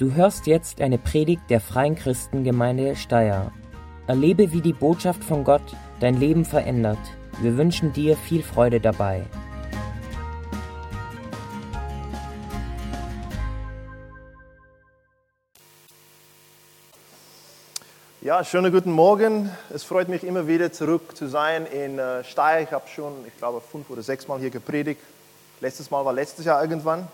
Du hörst jetzt eine Predigt der Freien Christengemeinde Steyr. Erlebe, wie die Botschaft von Gott dein Leben verändert. Wir wünschen dir viel Freude dabei. Ja, schönen guten Morgen. Es freut mich immer wieder zurück zu sein in äh, Steyr. Ich habe schon, ich glaube, fünf oder sechs Mal hier gepredigt. Letztes Mal war letztes Jahr irgendwann.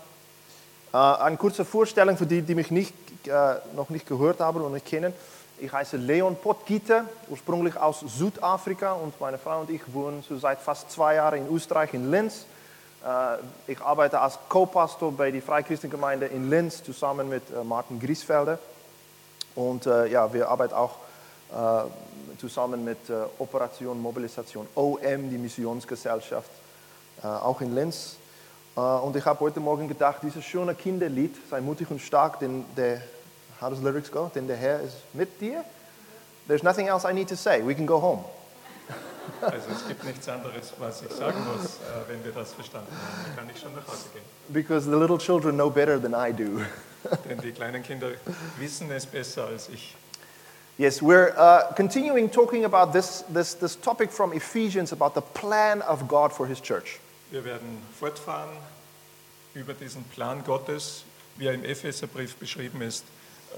Äh, eine kurze Vorstellung für die, die mich nicht, äh, noch nicht gehört haben und nicht kennen. Ich heiße Leon Potgieter, ursprünglich aus Südafrika und meine Frau und ich wohnen so seit fast zwei Jahren in Österreich, in Linz. Äh, ich arbeite als Co-Pastor bei der Freikirchengemeinde in Linz zusammen mit Martin Griesfelder. Und ja, wir arbeiten auch zusammen mit Operation Mobilisation OM, die Missionsgesellschaft, auch in Linz. Äh, und ich habe heute Morgen gedacht, dieses schöne Kinderlied, sei mutig und stark, denn der, how does the lyrics go? Denn der Herr ist mit dir. There's nothing else I need to say. We can go home. Also es gibt nichts anderes, was ich sagen muss, äh, wenn wir das verstanden haben. Dann kann ich schon nach Hause gehen. Because the little children know better than I do. Denn die kleinen Kinder wissen es besser als ich. Yes, we're uh, continuing talking about this, this, this topic from Ephesians about the plan of God for His church. Wir werden fortfahren über diesen Plan Gottes, wie er im Epheserbrief beschrieben ist,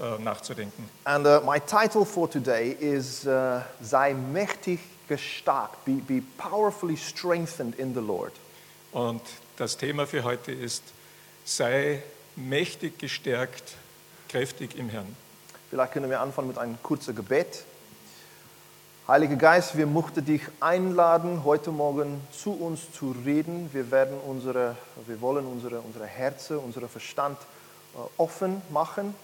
äh, nachzudenken. And uh, my title for today is uh, Sei mächtig gestärkt, be, be powerfully strengthened in the Lord. Und das Thema für heute ist, sei mächtig gestärkt, kräftig im Herrn. Vielleicht können wir anfangen mit einem kurzen Gebet. Heiliger Geist, wir möchten dich einladen, heute Morgen zu uns zu reden. Wir, werden unsere, wir wollen unsere, unsere Herzen, unseren Verstand äh, offen machen.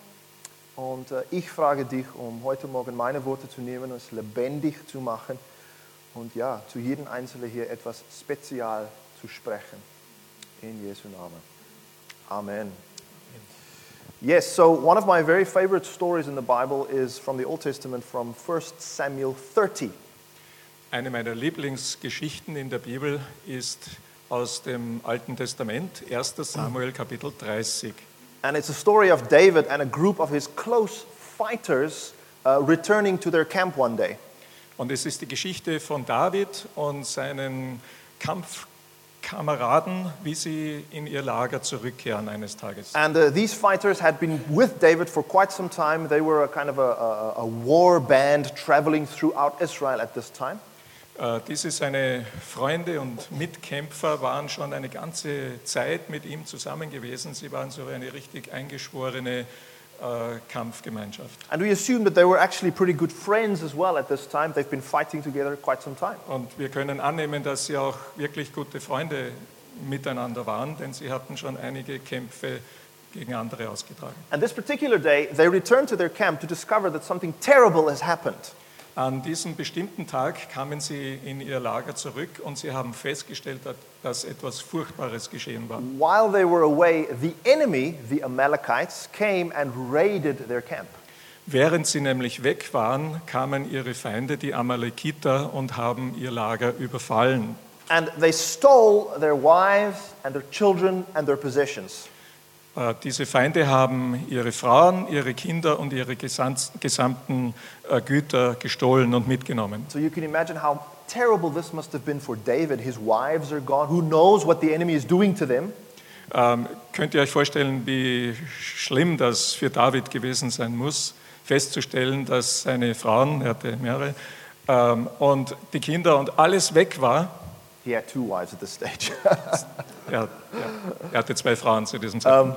Und äh, ich frage dich, um heute Morgen meine Worte zu nehmen es lebendig zu machen und ja, zu jedem Einzelnen hier etwas spezial zu sprechen. In Jesu Namen. Amen. Yes, so one of my very favorite stories in the Bible is from the Old Testament from 1 Samuel 30. Eine meiner Lieblingsgeschichten in der Bibel ist aus dem Alten Testament, 1. Samuel Kapitel 30. And it's a story of David and a group of his close fighters uh, returning to their camp one day. Und es ist die Geschichte von David und seinen Kampfkameraden, wie sie in ihr Lager zurückkehren eines Tages. And uh, these fighters had been with David for quite some time. They were a kind of a, a, a war band traveling throughout Israel at this time. Äh, Diese seine Freunde und Mitkämpfer waren schon eine ganze Zeit mit ihm zusammen gewesen. Sie waren so eine richtig eingeschworene äh, Kampfgemeinschaft. And we assume that they were actually pretty good friends as well at this time. They've been fighting together quite some time. Und wir können annehmen, dass sie auch wirklich gute Freunde miteinander waren, denn sie hatten schon einige Kämpfe gegen andere ausgetragen. And this particular day, they returned to their camp to discover that something terrible has happened. An diesem bestimmten Tag kamen sie in ihr Lager zurück und sie haben festgestellt, dass- etwas Furchtbares geschehen war. While they were away, the enemy, the Amalekites, came and raided their camp. Während sie nämlich weg waren, kamen ihre Feinde, die Amalekiter, und haben ihr Lager überfallen. And they stole their wives and their children and their possessions. Äh, Diese Feinde haben ihre Frauen, ihre Kinder und ihre gesam- gesamten äh, Güter gestohlen und mitgenommen. So you can imagine how terrible this must have been for David. His wives are gone. Who knows what the enemy is doing to them? Ähm, könnt ihr euch vorstellen, wie schlimm das für David gewesen sein muss, festzustellen, dass seine Frauen, er hatte mehrere, ähm, und die Kinder und alles weg war. He had two wives at this stage. Er, er, er hatte zwei Frauen zu diesem Zeitpunkt.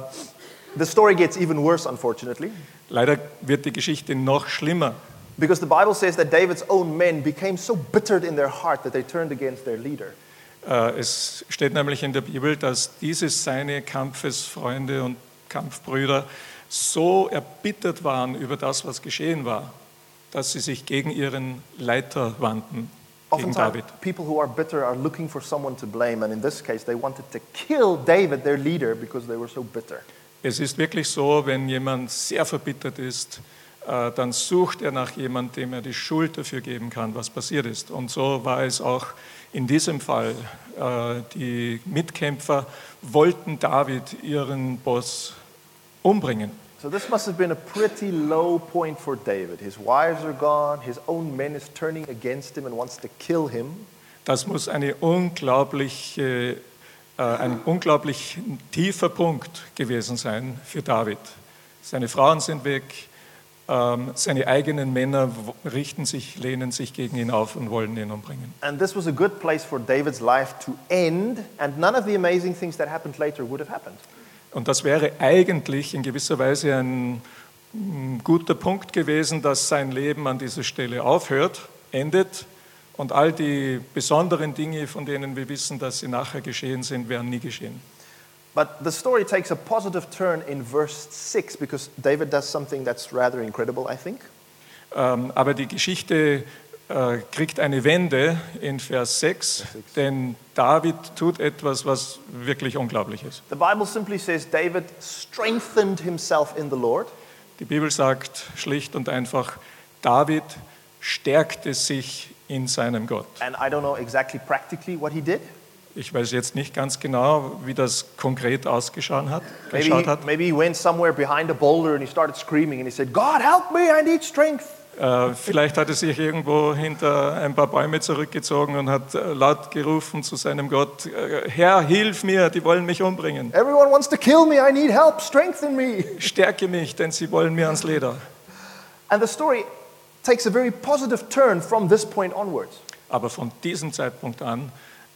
the story gets even worse, unfortunately, Leider wird die Geschichte noch schlimmer. because the Bible says that David's own men became so bittered in their heart that they turned against their leader. Äh, Es steht nämlich in der Bibel, dass diese seine Kampfesfreunde und Kampfbrüder so erbittert waren über das, was geschehen war, dass sie sich gegen ihren Leiter wandten, Oftentimes, people who are bitter are looking for someone to blame, and in this case, they wanted to kill David, their leader, because they were so bitter. Es ist wirklich so, wenn jemand sehr verbittert ist, äh, dann sucht er nach jemandem, dem er die Schuld dafür geben kann, was passiert ist. Und so war es auch in diesem Fall. Äh, Die Mitkämpfer wollten David, ihren Boss, umbringen. So this must have been a pretty low point for David. His wives are gone, his own men is turning against him and wants to kill him. Das muss eine unglaubliche, äh, ein unglaublich tiefer Punkt gewesen sein für David. Seine Frauen sind weg, ähm, seine eigenen Männer richten sich, lehnen sich gegen ihn auf und wollen ihn umbringen. And this was a good place for David's life to end, and none of the amazing things that happened later would have happened. Und das wäre eigentlich in gewisser Weise ein mm, guter Punkt gewesen, dass sein Leben an dieser Stelle aufhört, endet und all die besonderen Dinge, von denen wir wissen, dass sie nachher geschehen sind, wären nie geschehen. But the story takes a positive turn in verse 6 because David does something that's rather incredible, I think. Ähm, aber die Geschichte kriegt eine Wende in Vers 6, denn David tut etwas, was wirklich unglaublich ist. The Bible simply says David strengthened himself in the Lord. Die Bibel sagt schlicht und einfach, David stärkte sich in seinem Gott. And I don't know exactly practically what he did. Ich weiß jetzt nicht ganz genau, wie das konkret ausgeschaut hat. Maybe he, hat. maybe he went somewhere behind a boulder and he started screaming and he said, God, help me, I need strength. Äh, vielleicht hat er sich irgendwo hinter ein paar Bäume zurückgezogen und hat äh, laut gerufen zu seinem Gott, äh, Herr, hilf mir, die wollen mich umbringen. Everyone wants to kill me, I need help, strengthen me. Stärke mich, denn sie wollen mir ans Leder. And the story takes a very positive turn from this point onwards. Aber von diesem Zeitpunkt an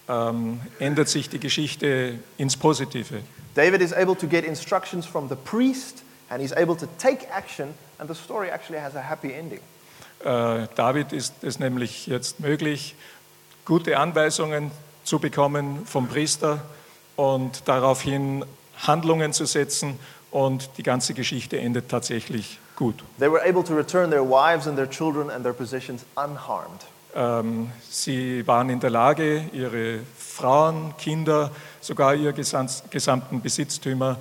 ähm, ändert sich die Geschichte ins Positive. David is able to get instructions from the priest and he's able to take action, and the story actually has a happy ending. Äh, David ist es nämlich jetzt möglich, gute Anweisungen zu bekommen vom Priester und daraufhin Handlungen zu setzen und die ganze Geschichte endet tatsächlich gut. They were able to return their wives and their children and their possessions unharmed. Ähm, sie waren in der Lage, ihre Frauen, Kinder, sogar ihr gesam- gesamten Besitztümer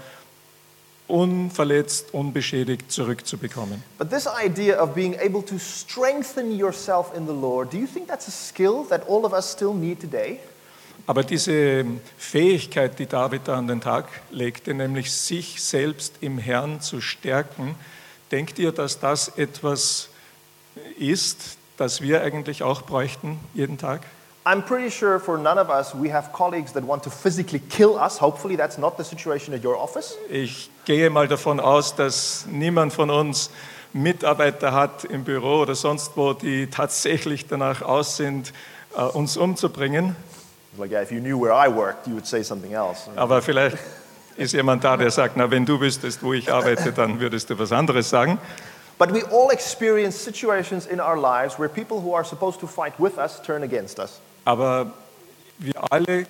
unverletzt, unbeschädigt zurückzubekommen. But this idea of being able to strengthen yourself in the Lord, do you think that's a skill that all of us still need today? Aber diese Fähigkeit, die David da an den Tag legte, nämlich sich selbst im Herrn zu stärken, denkt ihr, dass das etwas ist, das wir eigentlich auch bräuchten jeden Tag? I'm pretty sure for none of us, we have colleagues that want to physically kill us. Hopefully, that's not the situation at your office. Ich gehe mal davon aus, dass niemand von uns Mitarbeiter hat im Büro oder sonst wo, die tatsächlich danach aus sind, äh, uns umzubringen. Like, yeah, if you knew where I worked, you would say something else. Aber vielleicht ist jemand da, der sagt, na, wenn du wüsstest, wo ich arbeite, dann würdest du was anderes sagen. But we all experience situations in our lives where people who are supposed to fight with us turn against us. Aber wir alle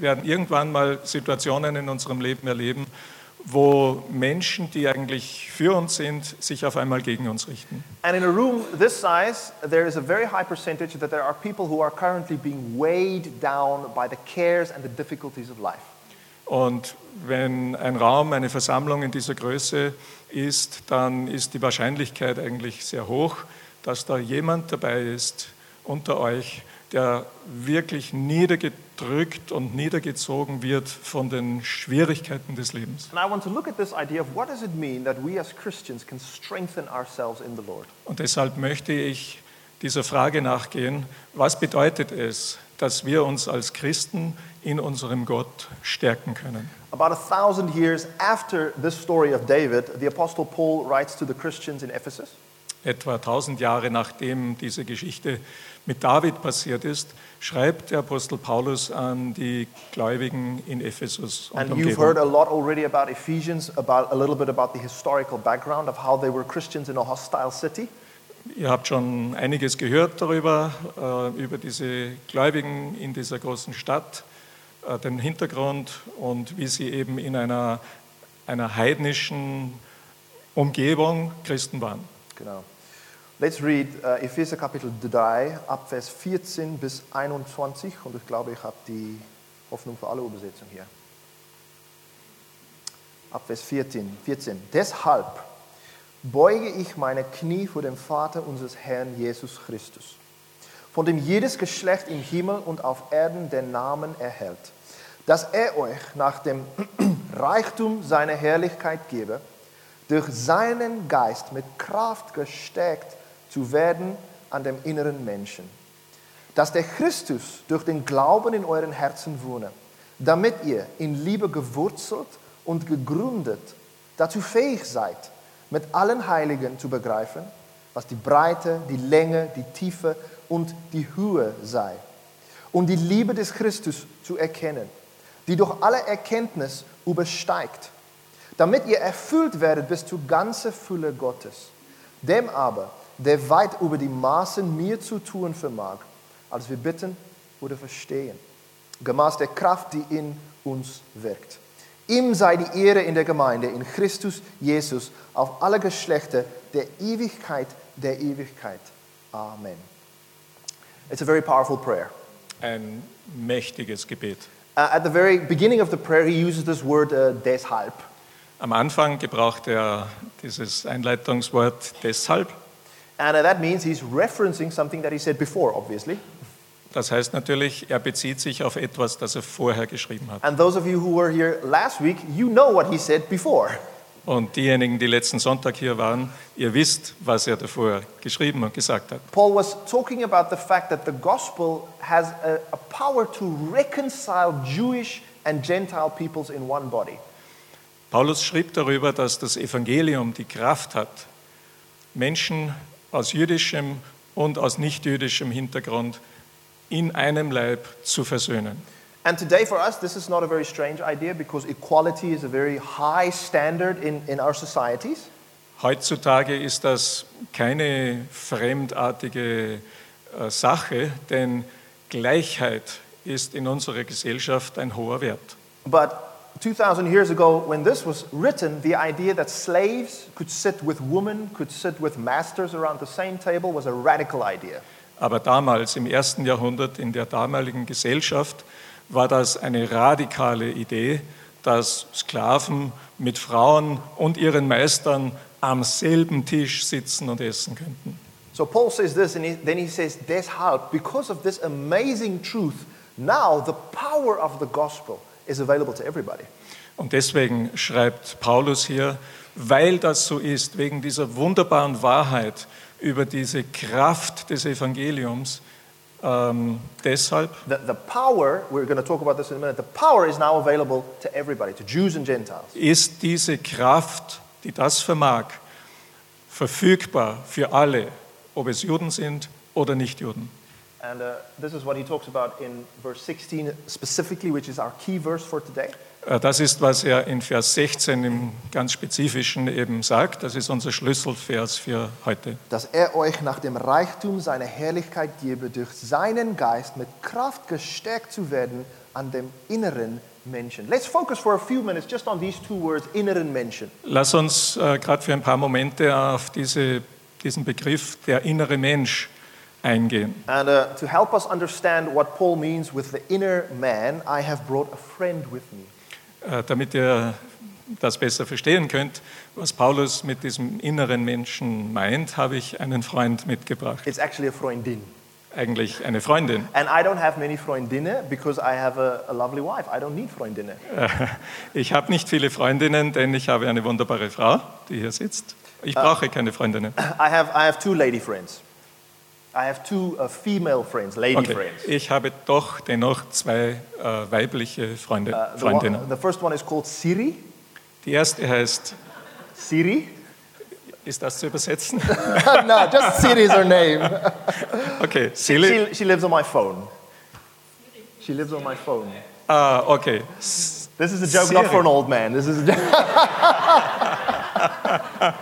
werden irgendwann mal Situationen in unserem Leben erleben, wo Menschen, die eigentlich für uns sind, sich auf einmal gegen uns richten. And in a room this size, there is a very high percentage that there are people who are currently being weighed down by the cares and the difficulties of life. Und wenn ein Raum, eine Versammlung in dieser Größe ist, dann ist die Wahrscheinlichkeit eigentlich sehr hoch, dass da jemand dabei ist unter euch, der wirklich niedergedrückt und niedergezogen wird von den Schwierigkeiten des Lebens. Und deshalb möchte ich dieser Frage nachgehen, was bedeutet es, dass wir uns als Christen in unserem Gott stärken können? About a thousand years after this story of David, the Apostle Paul writes to the Christians in Ephesus. Etwa 1000 Jahre nachdem diese Geschichte mit David passiert ist, schreibt der Apostel Paulus an die Gläubigen in Ephesus und And you've heard a lot already about Ephesians, about a little bit about the historical background of how they were Christians in a hostile city. Ihr habt schon einiges gehört darüber, äh, über diese Gläubigen in dieser großen Stadt, äh, den Hintergrund und wie sie eben in einer, einer heidnischen Umgebung Christen waren. Genau. Let's read uh, Epheser Kapitel 3, ab Vers 14 bis 21. Und ich glaube, ich habe die Hoffnung für alle Übersetzung hier. Ab Vers 14. 14. Deshalb beuge ich meine Knie vor dem Vater unseres Herrn Jesus Christus, von dem jedes Geschlecht im Himmel und auf Erden den Namen erhält, dass er euch nach dem Reichtum seiner Herrlichkeit gebe, durch seinen Geist mit Kraft gestärkt zu werden an dem inneren Menschen. Dass der Christus durch den Glauben in euren Herzen wohne, damit ihr in Liebe gewurzelt und gegründet dazu fähig seid, mit allen Heiligen zu begreifen, was die Breite, die Länge, die Tiefe und die Höhe sei. Und die Liebe des Christus zu erkennen, die durch alle Erkenntnis übersteigt, damit ihr erfüllt werdet bis zur ganzen Fülle Gottes. Dem aber, der weit über die Maßen mir zu tun vermag, als wir bitten oder verstehen, gemaß der Kraft, die in uns wirkt. Ihm sei die Ehre in der Gemeinde, in Christus Jesus, auf alle Geschlechter der Ewigkeit der Ewigkeit. Amen. It's a very powerful prayer. Ein mächtiges Gebet. Uh, at the very beginning of the prayer, he uses this word uh, deshalb. Am Anfang gebraucht er dieses Einleitungswort deshalb. And uh, that means he's referencing something that he said before, obviously. Das heißt natürlich, er bezieht sich auf etwas, das er vorher geschrieben hat. And those of you who were here last week, you know what he said before. Und diejenigen, die letzten Sonntag hier waren, ihr wisst, was er davor geschrieben und gesagt hat. Paul was talking about the fact that the gospel has a, a power to reconcile Jewish and Gentile peoples in one body. Paulus schrieb darüber, dass das Evangelium die Kraft hat, Menschen aus jüdischem und aus nichtjüdischem Hintergrund in einem Leib zu versöhnen. And today for us, this is not a very strange idea because equality is a very high standard in, in our societies. Heutzutage ist das keine fremdartige äh, Sache, denn Gleichheit ist in unserer Gesellschaft ein hoher Wert. But 2000 years ago, when this was written, the idea that slaves could sit with women, could sit with masters around the same table was a radical idea. Aber damals, im ersten Jahrhundert, in der damaligen Gesellschaft, war das eine radikale Idee, dass Sklaven mit Frauen und ihren Meistern am selben Tisch sitzen und essen könnten. So Paul says this, and he, then he says, deshalb, because of this amazing truth, now the power of the gospel is available to everybody. Und deswegen schreibt Paulus hier, weil das so ist, wegen dieser wunderbaren Wahrheit über diese Kraft des Evangeliums, ähm, deshalb The, the power, we're going to talk about this in a minute, the power is now available to everybody, to Jews and Gentiles. ist diese Kraft, die das vermag, verfügbar für alle, ob es Juden sind oder Nichtjuden. And uh, this is what he talks about in verse 16 specifically, which is our key verse for today. Äh, Das ist, was er in Vers 16 im ganz Spezifischen eben sagt. Das ist unser Schlüsselvers für heute. Dass er euch nach dem Reichtum seiner Herrlichkeit gebe, durch seinen Geist mit Kraft gestärkt zu werden an dem inneren Menschen. Let's focus for a few minutes just on these two words, inneren Menschen. Lass uns äh, gerade für ein paar Momente auf diese, diesen Begriff der innere Mensch eingehen. And uh, to help us understand what Paul means with the inner man, I have brought a friend with me. Äh, damit ihr das besser verstehen könnt, was Paulus mit diesem inneren Menschen meint, habe ich einen Freund mitgebracht. It's actually a Freundin. Eigentlich eine Freundin. And I don't have many Freundinnen because I have a, a lovely wife. I don't need Freundinnen. Äh, Ich habe nicht viele Freundinnen, denn ich habe eine wunderbare Frau, die hier sitzt. Ich brauche keine Freundinnen. I have, I have two lady friends. I have two uh, female friends, lady Okay. friends. Ich habe doch dennoch zwei äh, weibliche Freunde, Uh, the, Freundinnen. one, the first one is called Siri. Die erste heißt, Siri? ist das zu übersetzen? no, just Siri is her name. Okay, Silly. She, she lives on my phone. She lives on my phone. Ah, okay. This is a joke not Siri. for an old man. This is a joke.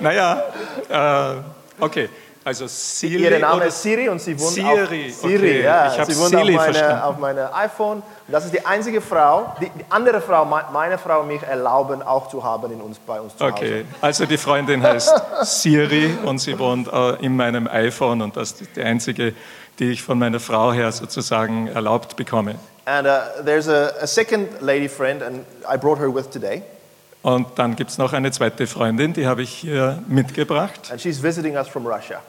Naja, äh, okay. Also Silly Ihr Name ist Siri und sie wohnt Siri, auf Siri. okay. Ja, Ich sie wohnt Siri auf, meine, auf meine iPhone. Und das ist die einzige Frau, die, die andere Frau, me- meine Frau und mich erlauben auch zu haben in uns, bei uns zu Hause. Okay, also die Freundin heißt Siri und sie wohnt äh, in meinem iPhone und das ist die einzige, die ich von meiner Frau her sozusagen erlaubt bekomme. And uh, there's a, a second lady friend, and I brought her with today. Und dann gibt es noch eine zweite Freundin, die habe ich hier mitgebracht. And she's visiting us from Russia.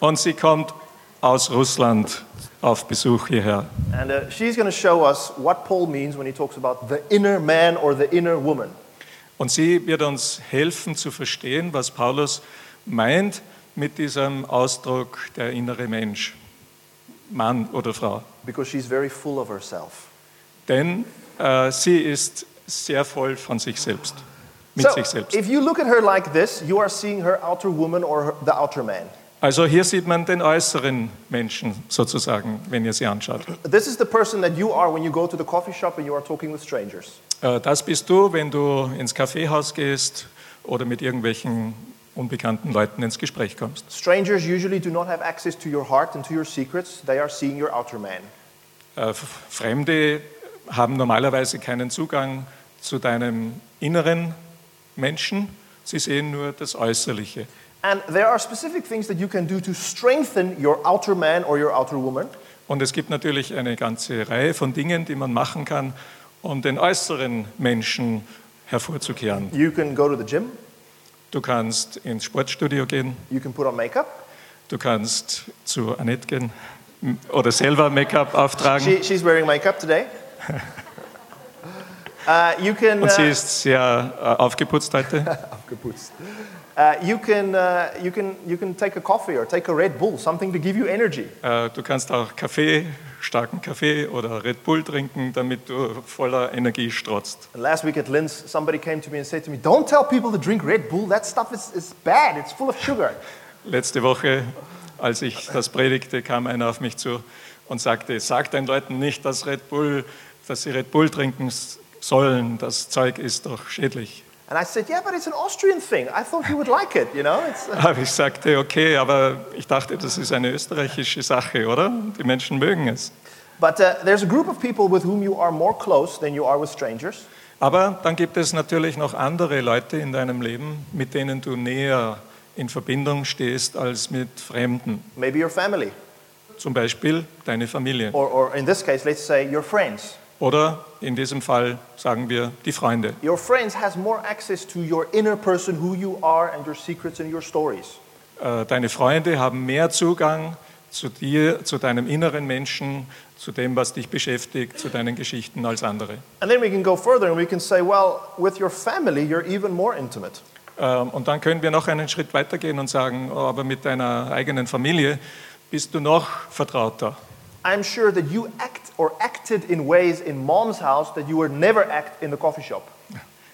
Und sie kommt aus Russland auf Besuch hierher. And uh, she's going to show us what Paul means when he talks about the inner man or the inner woman. Und sie wird uns helfen zu verstehen, was Paulus meint mit diesem Ausdruck der innere Mensch, Mann oder Frau. because she's very full of herself. Denn äh, sie ist sehr voll von sich selbst, mit So, sich selbst. if you look at her like this, you are seeing her outer woman or her, the outer man. Also hier sieht man den äußeren Menschen sozusagen, wenn ihr sie anschaut. This is the person that you are when you go to the coffee shop and you are talking with strangers. Äh, Das bist du, wenn du ins Kaffeehaus gehst oder mit irgendwelchen unbekannten Leuten ins Gespräch kommst. Strangers usually do not have access to your heart and to your secrets. They are seeing your outer man. Äh, Fremde haben normalerweise keinen Zugang zu deinem inneren Menschen. Sie sehen nur das Äußerliche. And there are specific things that you can do to strengthen your outer man or your outer woman. Und es gibt natürlich eine ganze Reihe von Dingen, die man machen kann, um den äußeren Menschen hervorzukehren. You can go to the gym. Du kannst ins Sportstudio gehen, You can put on makeup. du kannst zu Annette gehen oder selber Make-up auftragen. She, she's wearing makeup today. Uh, you can. Und sie uh, ist sehr äh, aufgeputzt heute. Abgeputzt. Uh, you can. Uh, you can. You can take a coffee or take a Red Bull, something to give you energy. Äh, Du kannst auch Kaffee, starken Kaffee oder Red Bull trinken, damit du voller Energie strotzt. And last week at Linz, somebody came to me and said to me, "Don't tell people to drink Red Bull. That stuff is, is bad. It's full of sugar." Letzte Woche, als ich das predigte, kam einer auf mich zu und sagte, sag den Leuten nicht, dass, Red Bull, dass sie Red Bull trinken sollen. Das Zeug ist doch schädlich. And I said, "Yeah, but it's an Austrian thing. I thought you would like it. You know, it's." uh, Aber ich sagte, okay, aber ich dachte, das ist eine österreichische Sache, oder? Die Menschen mögen es. But uh, there's a group of people with whom you are more close than you are with strangers. Aber dann gibt es natürlich noch andere Leute in deinem Leben, mit denen du näher in Verbindung stehst als mit Fremden. Maybe your family, Zum Beispiel deine Familie. or, or in this case, let's say your friends. Oder in diesem Fall sagen wir die Freunde. Your friends has more access to your inner person, who you are, and your secrets and your stories. Äh, Deine Freunde haben mehr Zugang zu dir, zu deinem inneren Menschen, zu dem, was dich beschäftigt, zu deinen Geschichten als andere. And then we can go further and we can say, well, with your family, you're even more intimate. Ähm, Und dann können wir noch einen Schritt weitergehen und sagen, oh, aber mit deiner eigenen Familie bist du noch vertrauter. I'm sure that you act or acted in ways in mom's house that you would never act in the coffee shop.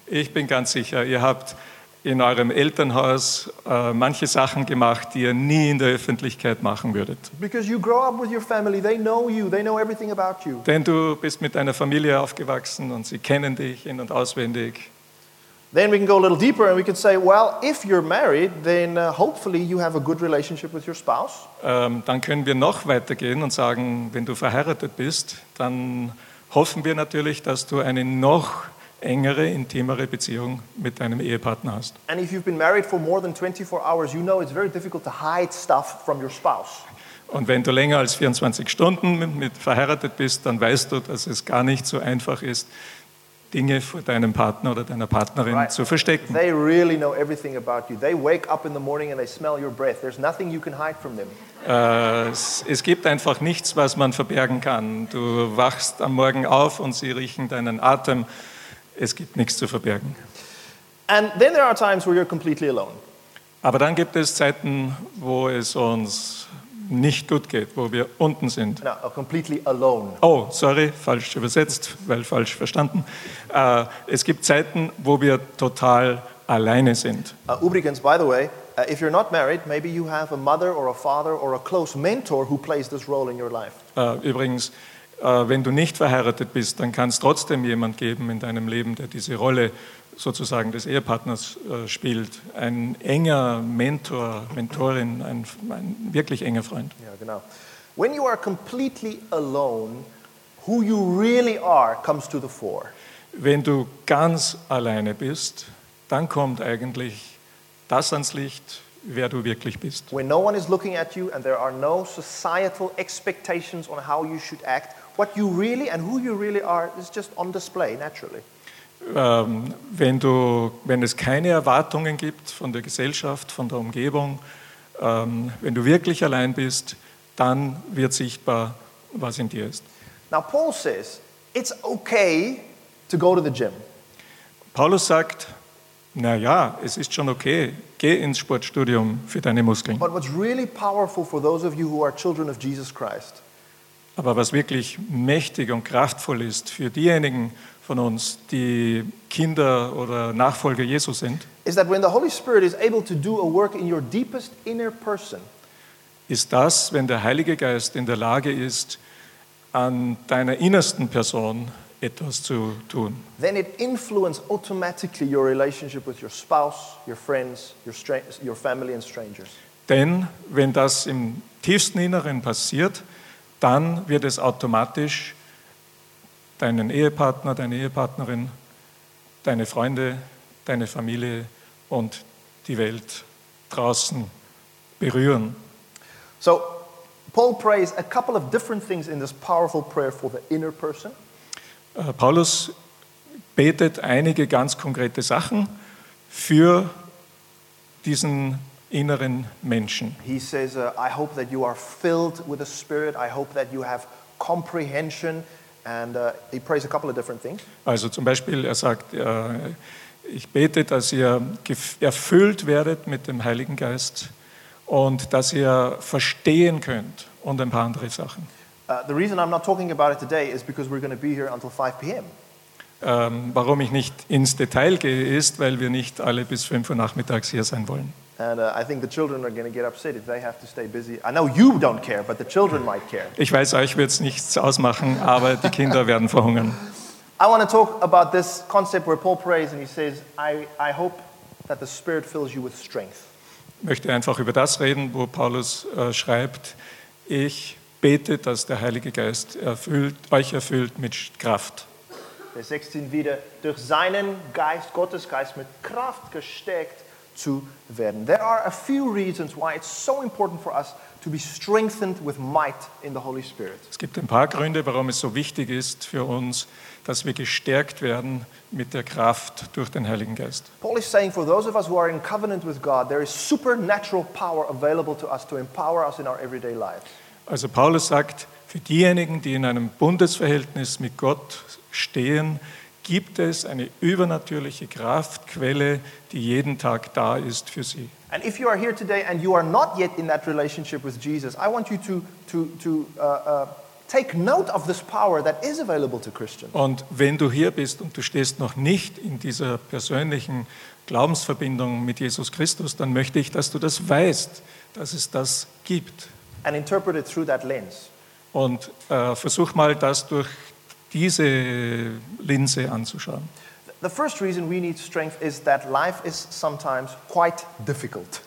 Ich bin ganz sicher, ihr habt in eurem Elternhaus äh, manche Sachen gemacht, die ihr nie in der Öffentlichkeit machen würdet. Because you grow up with your family, they know you, they know everything about you. Denn du bist mit deiner Familie aufgewachsen und sie kennen dich in- und auswendig. Then we can go a little deeper and we can say, well, if you're married, then uh, hopefully you have a good relationship with your spouse. Ähm, dann können wir noch weitergehen und sagen, wenn du verheiratet bist, dann hoffen wir natürlich, dass du eine noch engere, intimere Beziehung mit deinem Ehepartner hast. And if you've been married for more than 24 hours, you know it's very difficult to hide stuff from your spouse. Und wenn du länger als 24 Stunden mit, mit verheiratet bist, dann weißt du, dass es gar nicht so einfach ist, Dinge vor deinem Partner oder deiner Partnerin Right. zu verstecken. They really know everything about you. They wake up in the morning and they smell your breath. There's nothing you can hide from them. Äh, es, es gibt einfach nichts, was man verbergen kann. Du wachst am Morgen auf und sie riechen deinen Atem. Es gibt nichts zu verbergen. And then there are times where you're completely alone. Aber dann gibt es Zeiten, wo es uns nicht gut geht, wo wir unten sind. No, uh, completely alone. Oh, sorry, falsch übersetzt, weil falsch verstanden. Äh, es gibt Zeiten, wo wir total alleine sind. Uh, übrigens, by the way, uh, if you're not married, maybe you have a mother or a father or a close mentor who plays this role in your life. Übrigens, wenn du nicht verheiratet bist, dann kann es trotzdem jemand geben in deinem Leben, der diese Rolle sozusagen des Ehepartners äh, spielt. Ein enger Mentor, Mentorin, ein, ein wirklich enger Freund. Yeah, genau. When you are completely alone, who you really are comes to the fore. Wenn du ganz alleine bist, dann kommt eigentlich das ans Licht, wer du wirklich bist. When no one is looking at you and there are no societal expectations on how you should act, what you really and who you really are is just on display naturally. Ähm, wenn, du, wenn es keine Erwartungen gibt von der Gesellschaft, von der Umgebung, ähm, wenn du wirklich allein bist, dann wird sichtbar, was in dir ist. Now, Paul says it's okay to go to the gym. Paulus sagt, naja, es ist schon okay, geh ins Sportstudium für deine Muskeln. But what's really powerful for those of you who are children of Jesus Christ Aber was wirklich mächtig und kraftvoll ist für diejenigen von uns, die Kinder oder Nachfolger Jesu sind, is that when the Holy Spirit is able to do a work in your deepest inner person, ist das, wenn der Heilige Geist in der Lage ist, an deiner innersten Person etwas zu tun. then it influences automatically your relationship with your spouse, your friends, your, stra- your family, and strangers. Denn wenn das im tiefsten Inneren passiert, dann wird es automatisch deinen Ehepartner, deine Ehepartnerin, deine Freunde, deine Familie und die Welt draußen berühren. So, Paul prays a couple of different things in this powerful prayer for the inner person. Äh, Paulus betet einige ganz konkrete Sachen für diesen inneren Menschen. He says, uh, I hope that you are filled with the Spirit. I hope that you have comprehension. And uh, he prays a couple of different things. Also zum Beispiel, er sagt, äh, ich bete, dass ihr erfüllt werdet mit dem Heiligen Geist und dass ihr verstehen könnt und ein paar andere Sachen. Uh, the reason I'm not talking about it today is because we're going to be here until 5 p.m. Ähm, warum ich nicht ins Detail gehe, ist, weil wir nicht alle bis 5 Uhr nachmittags hier sein wollen. And uh, I think the children are going to get upset if they have to stay busy. I know you don't care, but the children might care. Ich weiß, euch wird es nichts ausmachen, aber die Kinder werden verhungern. I want to talk about this concept where Paul prays and he says, I, I hope that the Spirit fills you with strength. Ich möchte einfach über das reden, wo Paulus äh, schreibt, ich bete, dass der Heilige Geist erfüllt, euch erfüllt mit Kraft. Vers 16 wieder, durch seinen Geist, Gottes Geist, mit Kraft gestärkt zu werden. There are a few reasons why it's so important for us to be strengthened with might in the Holy Spirit. Es gibt ein paar Gründe, warum es so wichtig ist für uns, dass wir gestärkt werden mit der Kraft durch den Heiligen Geist. Paul is saying for those of us who are in covenant with God, there is supernatural power available to us to empower us in our everyday lives. Also Paulus sagt, für diejenigen, die in einem Bundesverhältnis mit Gott stehen, gibt es eine übernatürliche Kraftquelle, die jeden Tag da ist für sie. And if you are here today and you are not yet in that relationship with Jesus, I want you to, to, to uh, uh, take note of this power that is available to Christians. Und wenn du hier bist und du stehst noch nicht in dieser persönlichen Glaubensverbindung mit Jesus Christus, dann möchte ich, dass du das weißt, dass es das gibt. And interpret it through that lens. Und äh, versuch mal, das durch diese Linse anzuschauen. The first reason we need strength is that life is sometimes quite difficult.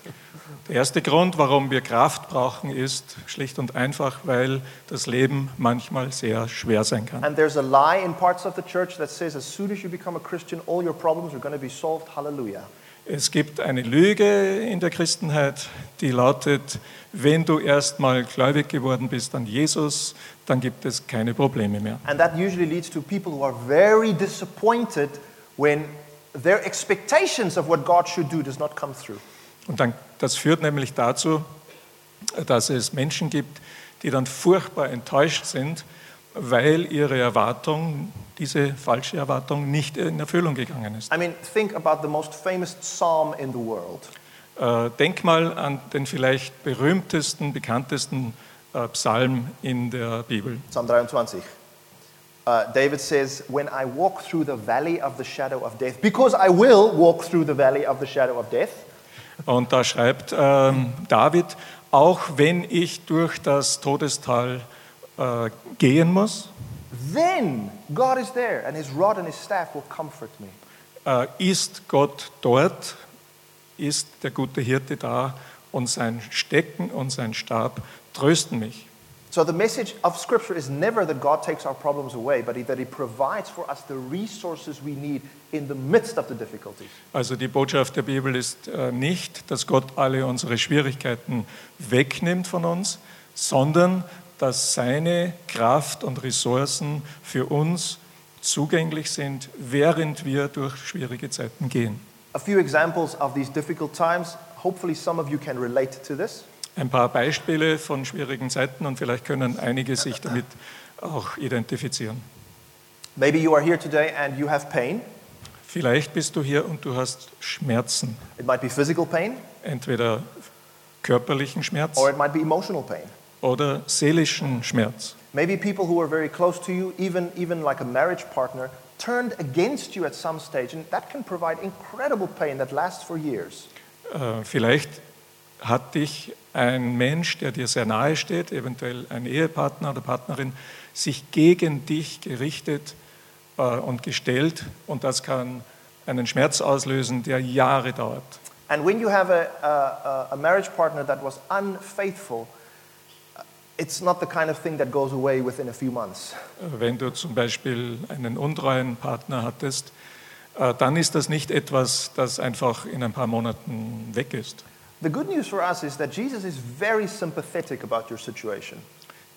Der erste Grund, warum wir Kraft brauchen, ist schlicht und einfach, weil das Leben manchmal sehr schwer sein kann. And there's a lie in parts of the church that says as soon as you become a Christian, all your problems are going to be solved. Hallelujah. Es gibt eine Lüge in der Christenheit, die lautet, wenn du erstmal gläubig geworden bist an Jesus, dann gibt es keine Probleme mehr. And that usually leads to people who are very disappointed when their expectations of what God should do does not come through. Und dann, das führt nämlich dazu, dass es Menschen gibt, die dann furchtbar enttäuscht sind, weil ihre Erwartung, diese falsche Erwartung, nicht in Erfüllung gegangen ist. I mean, think about the most famous psalm in the world. Äh, denk mal an den vielleicht berühmtesten, bekanntesten äh, Psalm in der Bibel. Psalm 23. Uh, David says, When I walk through the valley of the shadow of death, because I will walk through the valley of the shadow of death, Und da schreibt ähm, David, auch wenn ich durch das Todestal äh, gehen muss, then God is there, and his rod and his staff will comfort me. äh, ist Gott dort, ist der gute Hirte da und sein Stecken und sein Stab trösten mich. So the message of Scripture is never that God takes our problems away, but that He provides for us the resources we need in the midst of the difficulties. Also die Botschaft der Bibel ist äh, nicht, dass Gott alle unsere Schwierigkeiten wegnimmt von uns, sondern dass seine Kraft und Ressourcen für uns zugänglich sind, während wir durch schwierige Zeiten gehen. A few examples of these difficult times. Hopefully, some of you can relate to this. Ein paar Beispiele von schwierigen Zeiten und vielleicht können einige sich damit auch identifizieren. Maybe you are here today and you have pain. Vielleicht bist du hier und du hast Schmerzen, It might be physical pain entweder körperlichen Schmerz or it might be emotional pain. oder seelischen Schmerz. Maybe people who are very close to you, even, even like a marriage partner, turned against you at some stage, and that can provide incredible pain that lasts for years. Äh, Vielleicht hat dich ein Mensch, der dir sehr nahe steht, eventuell ein Ehepartner oder Partnerin, sich gegen dich gerichtet äh, und gestellt und das kann einen Schmerz auslösen, der Jahre dauert. And when you have a, a, a marriage partner that was unfaithful, it's not the kind of thing that goes away within a few months. Wenn du zum Beispiel einen untreuen Partner hattest, äh, dann ist das nicht etwas, das einfach in ein paar Monaten weg ist. The good news for us is that Jesus is very sympathetic about your situation.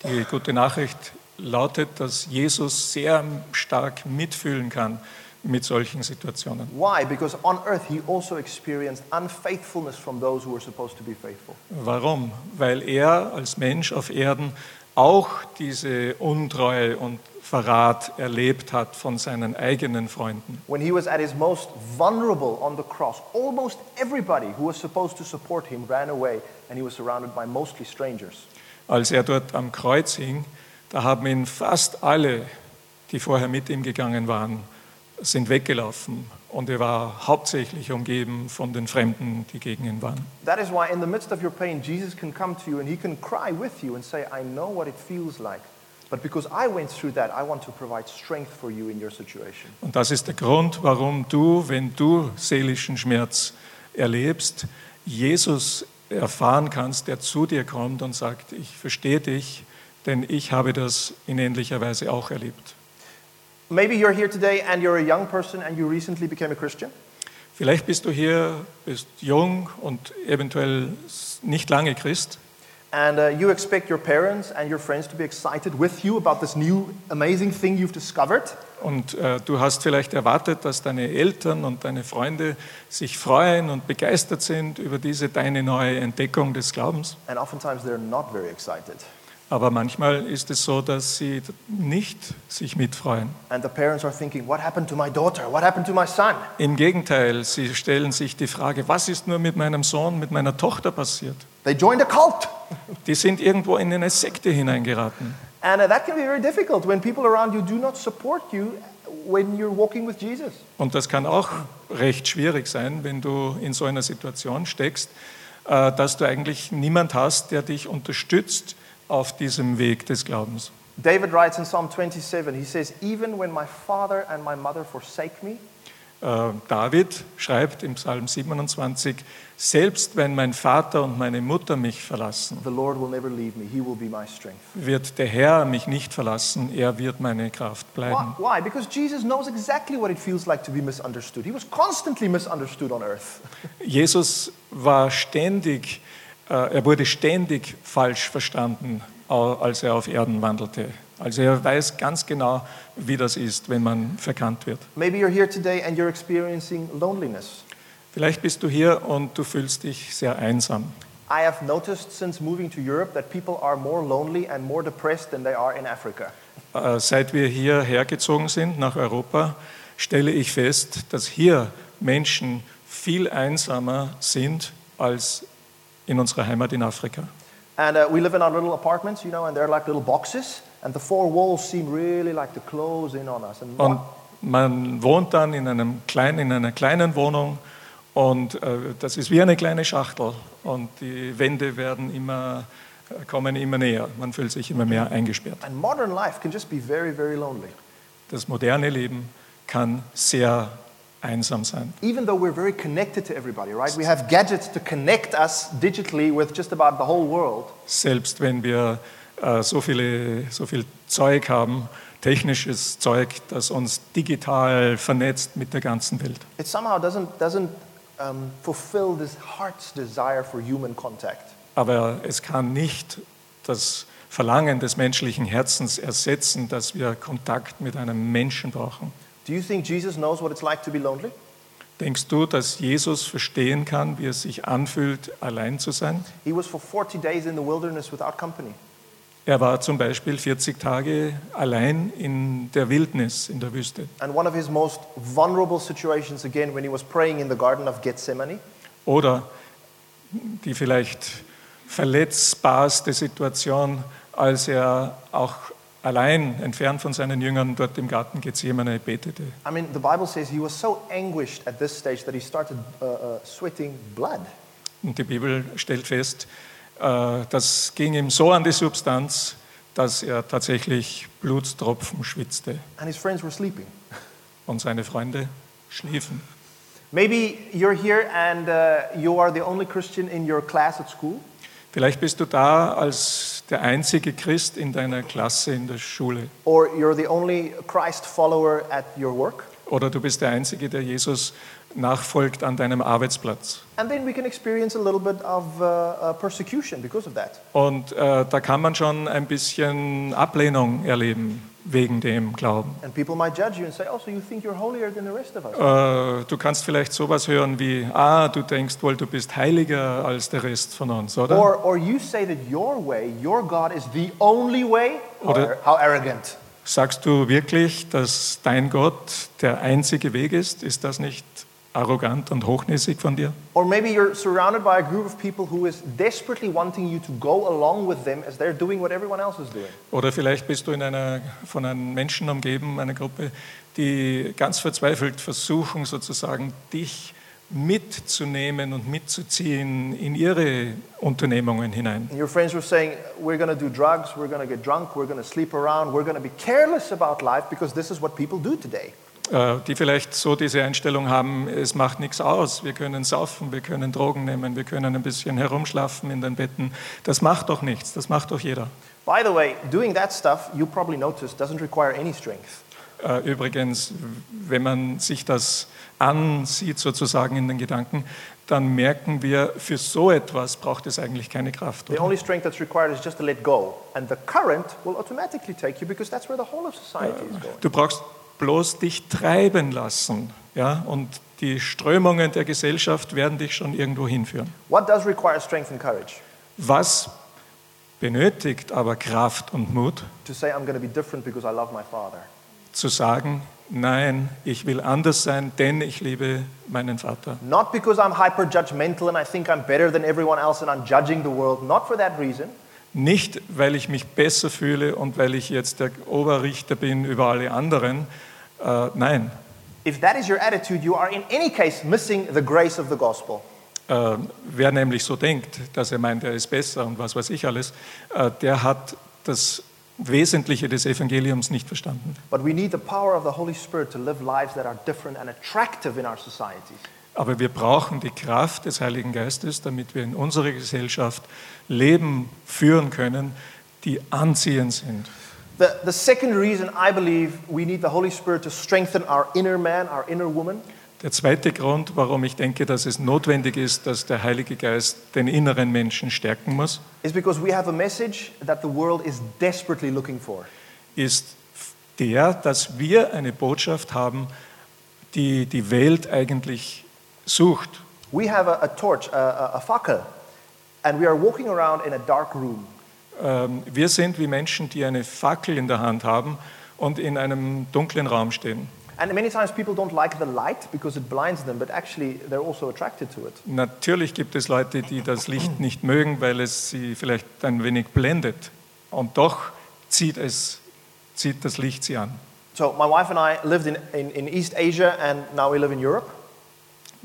Die gute Nachricht lautet, dass Jesus sehr stark mitfühlen kann mit solchen Situationen. Why? Because on earth he also experienced unfaithfulness from those who were supposed to be faithful. Warum? Weil er als Mensch auf Erden auch diese Untreue und Verrat erlebt hat von seinen eigenen Freunden. When he was at his most vulnerable on the cross, almost everybody who was supposed to support him ran away and he was surrounded by mostly strangers. Als er dort am Kreuz hing, da haben ihn fast alle, die vorher mit ihm gegangen waren, sind weggelaufen. Und er war hauptsächlich umgeben von den Fremden, die gegen ihn waren. That is why in the midst of your pain, Jesus can come to you and he can cry with you and say, I know what it feels like. But because I went through that, I want to provide strength for you in your situation. Und das ist der Grund, warum du, wenn du seelischen Schmerz erlebst, Jesus erfahren kannst, der zu dir kommt und sagt, ich verstehe dich, denn ich habe das in ähnlicher Weise auch erlebt. Maybe you're here today and you're a young person and you recently became a Christian. Vielleicht bist du hier, bist jung und eventuell nicht lange Christ And uh, you expect your parents and your friends to be excited with you about this new amazing thing you've discovered. und äh, du hast vielleicht erwartet, dass deine Eltern und deine Freunde sich freuen und begeistert sind über diese deine neue Entdeckung des Glaubens. And oftentimes they're not very excited. Aber manchmal ist es so, dass sie nicht sich mitfreuen. And the parents are thinking, what happened to my daughter? What happened to my son? Im Gegenteil, sie stellen sich die Frage, was ist nur mit meinem Sohn, mit meiner Tochter passiert? They joined a cult. Die sind irgendwo in eine Sekte hineingeraten. And uh, that can be very difficult when people around you do not support you when you're walking with Jesus. Und das kann auch recht schwierig sein, wenn du in so einer Situation steckst, äh, dass du eigentlich niemand hast, der dich unterstützt auf diesem Weg des Glaubens. David writes in Psalm 27, he says, Even when my father and my mother forsake me, Äh, David schreibt im Psalm 27, selbst wenn mein Vater und meine Mutter mich verlassen, the Lord will never leave me. He will be my strength. wird der Herr mich nicht verlassen, er wird meine Kraft Why? bleiben. Why? Because Jesus knows exactly what it feels like to be misunderstood. He was constantly misunderstood on earth. Jesus war ständig, er wurde ständig falsch verstanden, als er auf Erden wandelte. Also er weiß ganz genau, wie das ist, wenn man verkannt wird. Maybe you're here today and you're experiencing loneliness. Vielleicht bist du hier und du fühlst dich sehr einsam. I have noticed since moving to Europe that people are more lonely and more depressed than they are in Africa. Äh, Seit wir hierher gezogen sind nach Europa, stelle ich fest, dass hier Menschen viel einsamer sind als in unserer Heimat in Afrika. And uh, we live in our little apartments, you know, and they're like little boxes, and the four walls seem really like to close in on us. And Und man wohnt dann in, einem kleinen, in einer kleinen Wohnung und äh, das ist wie eine kleine Schachtel und die Wände werden immer, äh, kommen immer näher. Man fühlt sich immer mehr eingesperrt. and modern life can just be very, very lonely. Das moderne Leben kann sehr einsam sein. Even though we're very connected to everybody, right? We have gadgets to connect us digitally with just about the whole world. Selbst wenn wir äh, so, viele, so viel Zeug haben, technisches Zeug, das uns digital vernetzt mit der ganzen Welt. It somehow doesn't, doesn't um, fulfill this heart's desire for human contact. Aber es kann nicht das Verlangen des menschlichen Herzens ersetzen, dass wir Kontakt mit einem Menschen brauchen. Do you think Jesus knows what it's like to be lonely? Denkst du, dass Jesus verstehen kann, wie es sich anfühlt, allein zu sein? He was for 40 days in the wilderness without company. Er war zum Beispiel 40 Tage allein in der Wildnis, in der Wüste. And one of his most vulnerable situations, again, when he was praying in the Garden of Gethsemane, Oder die vielleicht verletzbarste Situation, als er auch allein, entfernt von seinen Jüngern, dort im Garten Gethsemane betete. I mean, the Bible says he was so anguished at this stage that he started uh, uh, sweating blood. Und die Bibel stellt fest, äh, das ging ihm so an die Substanz, dass er tatsächlich Blutstropfen schwitzte And his friends were sleeping. und seine Freunde schliefen. Maybe you're here and uh, you are the only Christian in your class at school. Vielleicht bist du da als der einzige Christ in deiner Klasse in der Schule. Or you're the only Christ follower at your work. Oder du bist der Einzige, der Jesus nachfolgt an deinem Arbeitsplatz. And then we can experience a little bit of uh, uh, persecution because of that. Und äh, da kann man schon ein bisschen Ablehnung erleben wegen dem Glauben. And people might judge you and say, oh, so you think you're holier than the rest of us. Äh, du kannst vielleicht sowas hören wie, ah, du denkst wohl, du bist heiliger als der Rest von uns, oder? Or, or you say that your way, your God is the only way. How, Oder- ar- how arrogant. Sagst du wirklich, dass dein Gott der einzige Weg ist? Ist das nicht arrogant und hochnäsig von dir? Or maybe you're surrounded by a group of people who is desperately wanting you to go along with them as they're doing what everyone else is doing. Oder vielleicht bist du in einer, von einem Menschen umgeben, einer Gruppe, die ganz verzweifelt versuchen, sozusagen dich mitzunehmen und mitzuziehen in ihre Unternehmungen hinein. And your friends were saying, we're going to do drugs, we're going to get drunk, we're going to sleep around, we're going to be careless about life because this is what people do today. Äh, Die vielleicht so diese Einstellung haben, es macht nichts aus, wir können saufen, wir können Drogen nehmen, wir können ein bisschen herumschlafen in den Betten. Das macht doch nichts, das macht doch jeder. By the way, doing that stuff, you probably noticed, doesn't require any strength. Äh, Übrigens, wenn man sich das ansieht, sozusagen in den Gedanken, dann merken wir, für so etwas braucht es eigentlich keine Kraft. The Oder? only strength that's required is just to let go. And the current will automatically take you because that's where the whole of society is going. Du brauchst bloß dich treiben lassen. Ja? Und die Strömungen der Gesellschaft werden dich schon irgendwo hinführen. What does require strength and courage? Was benötigt aber Kraft und Mut, To say, I'm going to be different because I love my father. zu sagen, nein, ich will anders sein, denn ich liebe meinen Vater. Not because I'm hyper judgmental and I think I'm better than everyone else and I'm judging the world. Not for that reason. Nicht, weil ich mich besser fühle und weil ich jetzt der Oberrichter bin über alle anderen. Äh, nein, If that is your attitude, you are in any case missing the grace of the gospel. äh, wer nämlich so denkt, dass er meint, er ist besser und was weiß ich alles, äh, der hat das Wesentliche des Evangeliums nicht verstanden. But we need the power of the Holy Spirit to live lives that are different and attractive in our societies. Aber wir brauchen die Kraft des Heiligen Geistes, damit wir in unserer Gesellschaft Leben führen können, die anziehend sind. The, the second reason I believe we need the Holy Spirit to strengthen our inner man, our inner woman, Der zweite Grund, warum ich denke, dass es notwendig ist, dass der Heilige Geist den inneren Menschen stärken muss, is because we have a message that the world is desperately looking for. ist der, dass wir eine Botschaft haben, die die Welt eigentlich sucht. We have a, a torch, a, a, a fackel, and we are walking around in a dark room. Ähm, Wir sind wie Menschen, die eine Fackel in der Hand haben und in einem dunklen Raum stehen. And many times people don't like the light because it blinds them, but actually they're also attracted to it. Natürlich gibt es Leute, die das Licht nicht mögen, weil es sie vielleicht ein wenig blendet. Und doch zieht, es, zieht das Licht sie an. So my wife and I lived in, in, in East Asia, and now we live in Europe.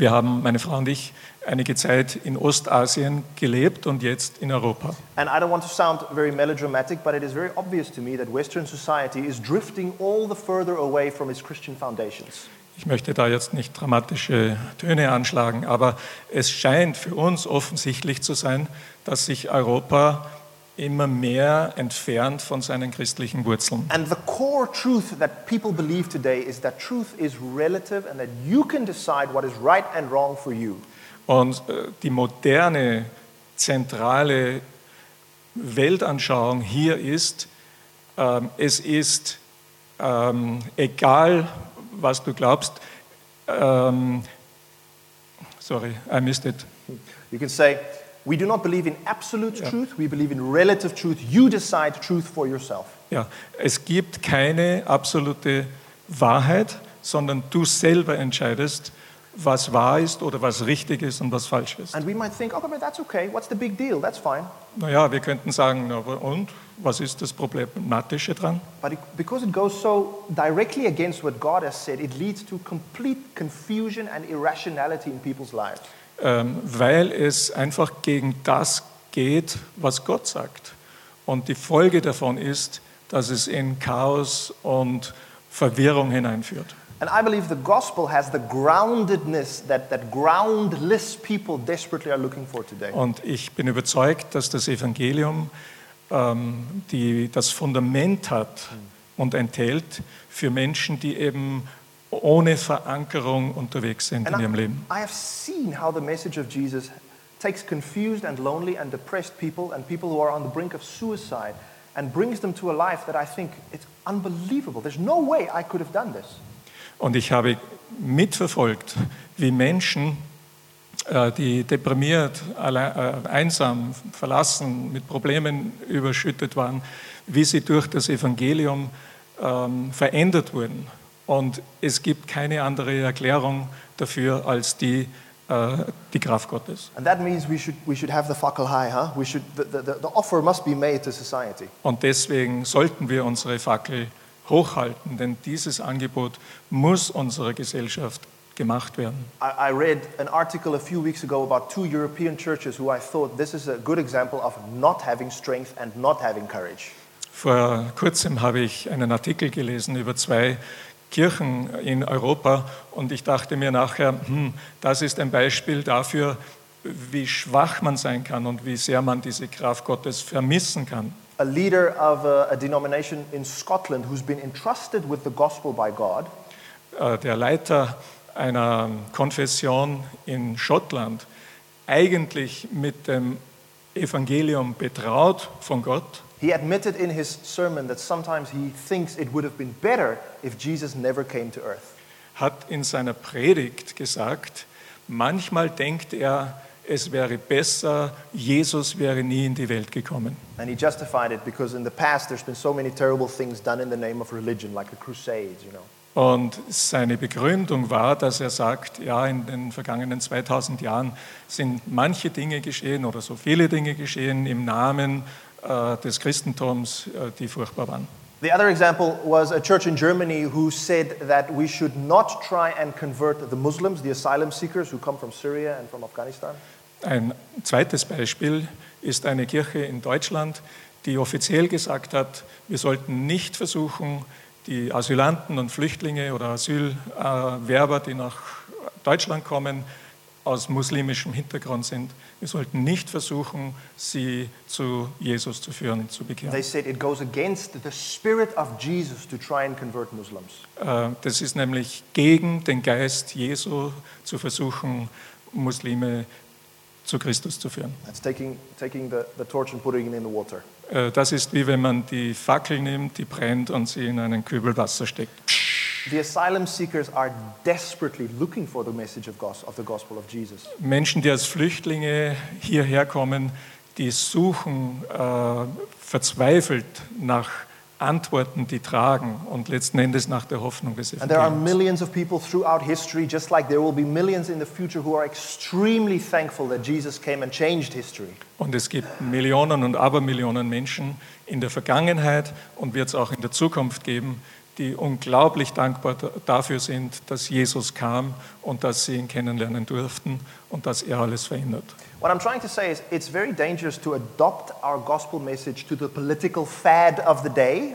Wir haben, meine Frau und ich, einige Zeit in Ostasien gelebt und jetzt in Europa. And I don't want to sound very melodramatic, but it is very obvious to me that Western society is drifting all the further away from its Christian foundations. Ich möchte da jetzt nicht dramatische Töne anschlagen, aber es scheint für uns offensichtlich zu sein, dass sich Europa immer mehr entfernt von seinen christlichen Wurzeln. And the core truth that people believe today is that truth is relative and that you can decide what is right and wrong for you. Und äh, die moderne, zentrale Weltanschauung hier ist, ähm, es ist ähm, egal, was du glaubst, ähm, sorry, I missed it. You can say, we do not believe in absolute truth, we believe in relative truth. You decide truth for yourself. Ja, es gibt keine absolute Wahrheit, sondern du selber entscheidest, was wahr ist oder was richtig ist und was falsch ist. And we might think, oh, but that's okay. What's the big deal? That's fine. Naja, wir könnten sagen, aber und? Was ist das Problematische dran? But it, because it goes so directly against what God has said, it leads to complete confusion and irrationality in people's lives. Ähm, weil es einfach gegen das geht, was Gott sagt. Und die Folge davon ist, dass es in Chaos und Verwirrung hineinführt. And I believe the gospel has the groundedness that, that groundless people desperately are looking for today. Und ich bin überzeugt, dass das Evangelium ähm, die, das Fundament hat und enthält für Menschen, die eben ohne Verankerung unterwegs sind in And I, ihrem Leben. I have seen how the message of Jesus takes confused and lonely and depressed people and people who are on the brink of suicide and brings them to a life that I think it's unbelievable. There's no way I could have done this. Und ich habe mitverfolgt, wie Menschen, äh, die deprimiert, äh, einsam, verlassen, mit Problemen überschüttet waren, wie sie durch das Evangelium ähm, verändert wurden. Und es gibt keine andere Erklärung dafür als die, äh, die Kraft Gottes. And that means we should, we should have the fackel high, huh? We should, the, the, the offer must be made to society. Und deswegen sollten wir unsere Fackel hochhalten, denn dieses Angebot muss unserer Gesellschaft gemacht werden. I, I read an article a few weeks ago about two European churches who I thought this is a good example of not having strength and not having courage. Vor kurzem habe ich einen Artikel gelesen über zwei Kirchen in Europa und ich dachte mir nachher, hm, das ist ein Beispiel dafür, wie schwach man sein kann und wie sehr man diese Kraft Gottes vermissen kann. A leader of a, a denomination in Scotland who's been entrusted with the gospel by God Äh, Der Leiter einer Konfession in Schottland, eigentlich mit dem Evangelium betraut von Gott, He admitted in his sermon that sometimes he thinks it would have been better if Jesus never came to earth. hat in seiner Predigt gesagt, manchmal denkt er, es wäre besser, Jesus wäre nie in die Welt gekommen. And he justified it because in the past there's been so many terrible things done in the name of religion, like the Crusades, you know. Und seine Begründung war, dass er sagt, ja, in den vergangenen 2000 Jahren sind manche Dinge geschehen oder so viele Dinge geschehen im Namen des Christentums, äh, die furchtbar waren. The other example was a church in Germany who said that we should not try and convert the Muslims, the asylum seekers who come from Syria and from Afghanistan. Ein zweites Beispiel ist eine Kirche in Deutschland, die offiziell gesagt hat, wir sollten nicht versuchen, die Asylanten und Flüchtlinge oder Asylwerber, die nach Deutschland kommen, aus muslimischem Hintergrund sind, wir sollten nicht versuchen, sie zu Jesus zu führen, zu bekehren. They said it goes against the spirit of Jesus to try and convert Muslims. Äh, Das ist nämlich gegen den Geist Jesu zu versuchen, Muslime zu Christus zu führen. That's taking, taking the, the torch and putting it in the water. Äh, Das ist wie wenn man die Fackel nimmt, die brennt und sie in einen Kübel Wasser steckt. The asylum seekers are desperately looking for the message of, the gospel of Jesus. Menschen, die als Flüchtlinge hierher kommen, die suchen äh, verzweifelt nach Antworten, die tragen und letzten Endes nach der Hoffnung des And there are Evangeliums. millions of people throughout history, just like there will be millions in the future, who are extremely thankful that Jesus came and changed history. Und es gibt Millionen und Abermillionen Menschen in der Vergangenheit und wird es auch in der Zukunft geben, die unglaublich dankbar da- dafür sind, dass Jesus kam und dass sie ihn kennenlernen durften und dass er alles verändert. What I'm trying to say is it's very dangerous to adopt our gospel message to the political fad of the day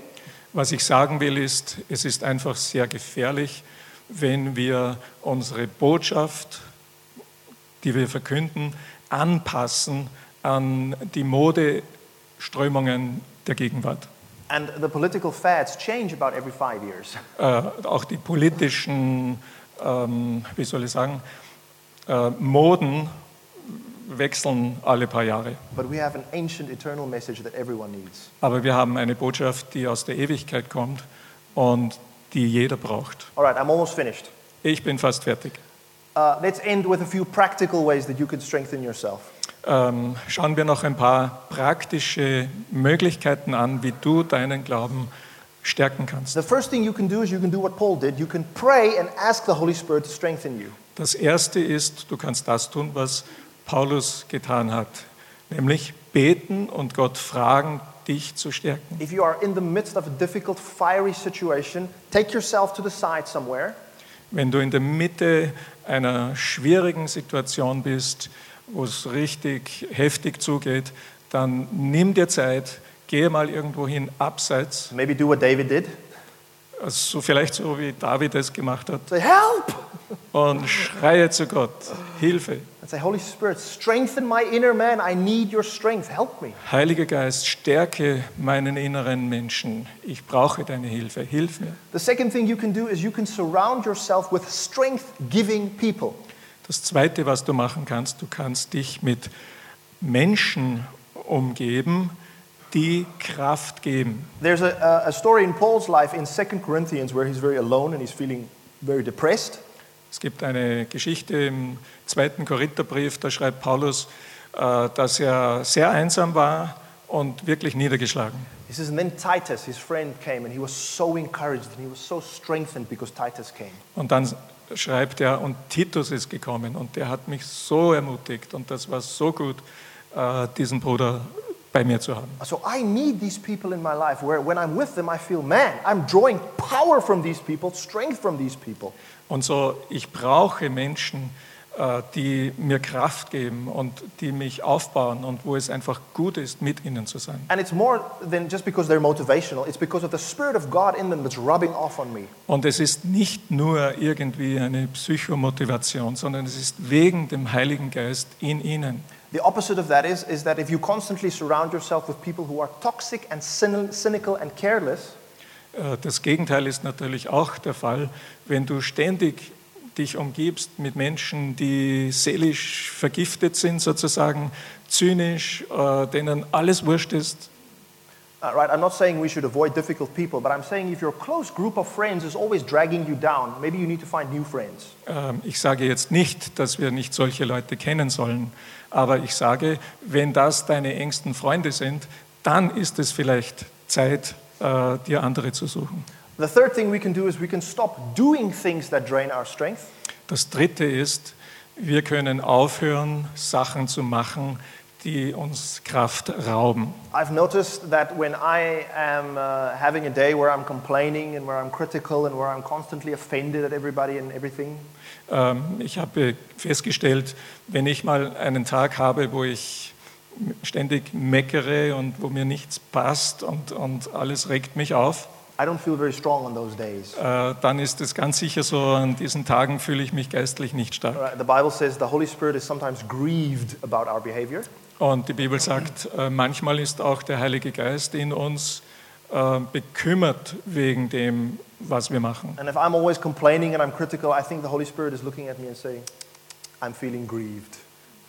Was ich sagen will, ist, es ist einfach sehr gefährlich, wenn wir unsere Botschaft, die wir verkünden, anpassen an die Modeströmungen der Gegenwart. And the political fads change about every five years. Äh, auch die politischen, ähm, wie soll ich sagen, äh, Moden wechseln alle paar Jahre. But we have an ancient eternal message that everyone needs. Aber wir haben eine Botschaft, die aus der Ewigkeit kommt und die jeder braucht. All right, I'm almost finished. Ich bin fast fertig. Uh, let's end with a few practical ways that you can strengthen yourself. Ähm, schauen wir noch ein paar praktische Möglichkeiten an, wie du deinen Glauben stärken kannst. The first thing you can do is you can do what Paul did. You can pray and ask the Holy Spirit to strengthen you. Das erste ist, du kannst das tun, was Paulus getan hat, nämlich beten und Gott fragen, dich zu stärken. If you are in the midst of a difficult, fiery situation, take yourself to the side somewhere Wenn du in der Mitte einer schwierigen Situation bist, wo es richtig heftig zugeht, dann nimm dir Zeit, gehe mal irgendwo hin, abseits, Maybe do what David did. also vielleicht so wie David es gemacht hat, Say, Help! und schreie zu Gott, Hilfe. And say, Holy Spirit, strengthen my inner man. I need your strength. Help me. Heiliger Geist, stärke meinen inneren Menschen. Ich brauche deine Hilfe. Hilf mir. The second thing you can do is you can surround yourself with strength giving people. Das Zweite, was du machen kannst, du kannst dich mit Menschen umgeben, die Kraft geben. There's a, a- story in Paul's life in 2 Corinthians where he's very alone and he's feeling very depressed. Es gibt eine Geschichte im zweiten Korintherbrief, da schreibt Paulus, äh, dass er sehr einsam war und wirklich niedergeschlagen. He says, and then Titus, his friend, came and he was so encouraged and he was so strengthened because Titus came. Und dann schreibt er, und Titus ist gekommen und der hat mich so ermutigt und das war so gut, äh, diesen Bruder bei mir zu haben. So I need these people in my life where when I'm with them, I feel, man, I'm drawing power from these people, strength from these people. Und so, ich brauche Menschen, äh, die mir Kraft geben und die mich aufbauen und wo es einfach gut ist, mit ihnen zu sein. And it's more than just because they're motivational, it's because of the Spirit of God in them that's rubbing off on me. Und es ist nicht nur irgendwie eine Psychomotivation, sondern es ist wegen dem Heiligen Geist in ihnen. The opposite of that is, is that if you constantly surround yourself with people who are toxic and cyni- cynical and careless, Äh, Das Gegenteil ist natürlich auch der Fall, wenn du ständig dich umgibst mit Menschen, die seelisch vergiftet sind, sozusagen zynisch, äh, denen alles wurscht ist. uh, right? I'm not saying we should avoid difficult people, but I'm saying if your close group of friends is always dragging you down, maybe you need to find new friends. Ähm, Ich sage jetzt nicht, dass wir nicht solche Leute kennen sollen, aber ich sage, wenn das deine engsten Freunde sind, dann ist es vielleicht Zeit, äh, dir andere zu suchen. The third thing we can do is we can stop doing things that drain our strength. Das Dritte ist, wir können aufhören, Sachen zu machen, die uns Kraft rauben. I've noticed that when I am uh, having a day where I'm complaining and where I'm critical and where I'm constantly offended at everybody and everything, Ähm, Ich habe festgestellt, wenn ich mal einen Tag habe, wo ich ständig meckere und wo mir nichts passt und, und alles regt mich auf, I don't feel very strong on those days. äh, dann ist es ganz sicher so, an diesen Tagen fühle ich mich geistlich nicht stark. The Bible says the Holy Spirit is sometimes grieved about our behavior. Und die Bibel sagt, äh, manchmal ist auch der Heilige Geist in uns äh, bekümmert wegen dem, was wir machen. And if I'm always complaining and I'm critical, I think the Holy Spirit is looking at me and saying, I'm feeling grieved.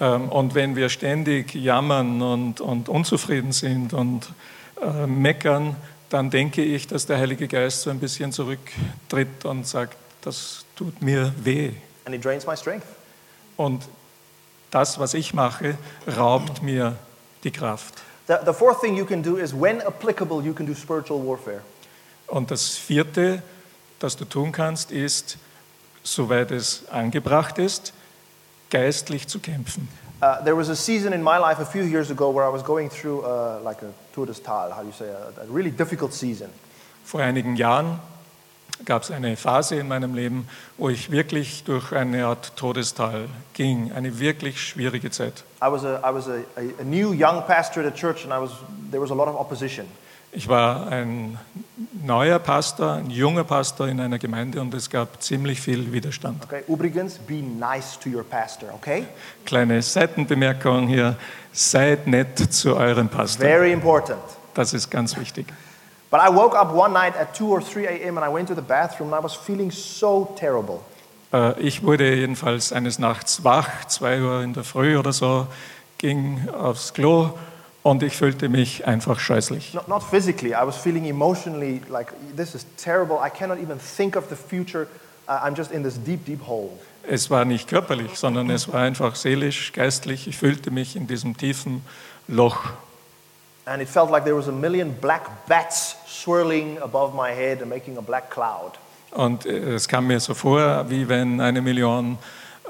Ähm, Und wenn wir ständig jammern und, und unzufrieden sind und meckern, dann denke ich, dass der Heilige Geist so ein bisschen zurücktritt und sagt, das tut mir weh. And it drains my strength. Und das, was ich mache, raubt mir die Kraft. The, the fourth thing you can do is, when applicable, you can do spiritual warfare. Und das Vierte, das du tun kannst, ist, soweit es angebracht ist, geistlich zu kämpfen. Uh, there was a season in my life a few years ago where I was going through uh, like a tour de tal, how do you say, a, a really difficult season. Vor einigen Jahren gab es eine Phase in meinem Leben, wo ich wirklich durch eine Art Todestal ging, eine wirklich schwierige Zeit. I was a, I was a, a, a new young pastor at a church and I was, there was a lot of opposition. Ich war ein neuer Pastor, ein junger Pastor in einer Gemeinde und es gab ziemlich viel Widerstand. Okay, übrigens, be nice to your pastor, okay? Kleine Seitenbemerkung hier, seid nett zu eurem Pastor. Very important. Das ist ganz wichtig. But I woke up one night at 2 or 3 a.m. and I went to the bathroom and I was feeling so terrible. Äh, Ich wurde jedenfalls eines Nachts wach, zwei Uhr in der Früh oder so, ging aufs Klo und ich fühlte mich einfach scheußlich. Not, not physically, I was feeling emotionally like, this is terrible. I cannot even think of the future. Uh, I'm just in this deep, deep hole. Es war nicht körperlich, sondern es war einfach seelisch, geistlich. Ich fühlte mich in diesem tiefen Loch. And it felt like there was a million black bats swirling above my head and making a black cloud. Und äh, es kam mir so vor, wie wenn eine Million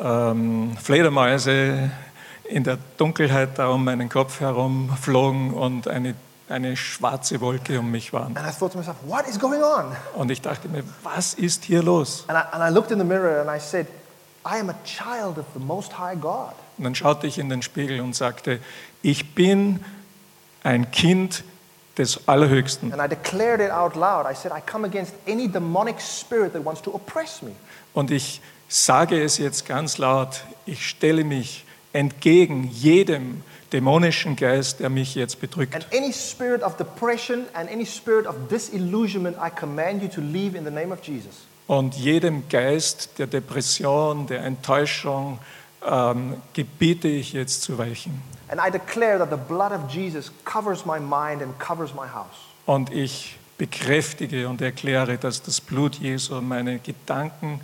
ähm, Fledermäuse in der Dunkelheit da um meinen Kopf herum flogen und eine, eine schwarze Wolke um mich waren. And I thought to myself, what is going on? Und ich dachte mir, was ist hier los? And I, and I said. Und dann schaute ich in den Spiegel und sagte, ich bin ein Kind des Allerhöchsten. And I declared it out loud. I said, I come against any demonic spirit that wants to oppress me. Und ich sage es jetzt ganz laut, ich stelle mich entgegen jedem dämonischen Geist, der mich jetzt bedrückt. And any spirit of depression and any spirit of disillusionment, I command you to leave in the name of Jesus. Und jedem Geist der Depression, der Enttäuschung ähm, gebiete ich jetzt zu weichen. And I declare that the blood of Jesus covers my mind and covers my house. Und ich bekräftige und erkläre, dass das Blut Jesu meine Gedanken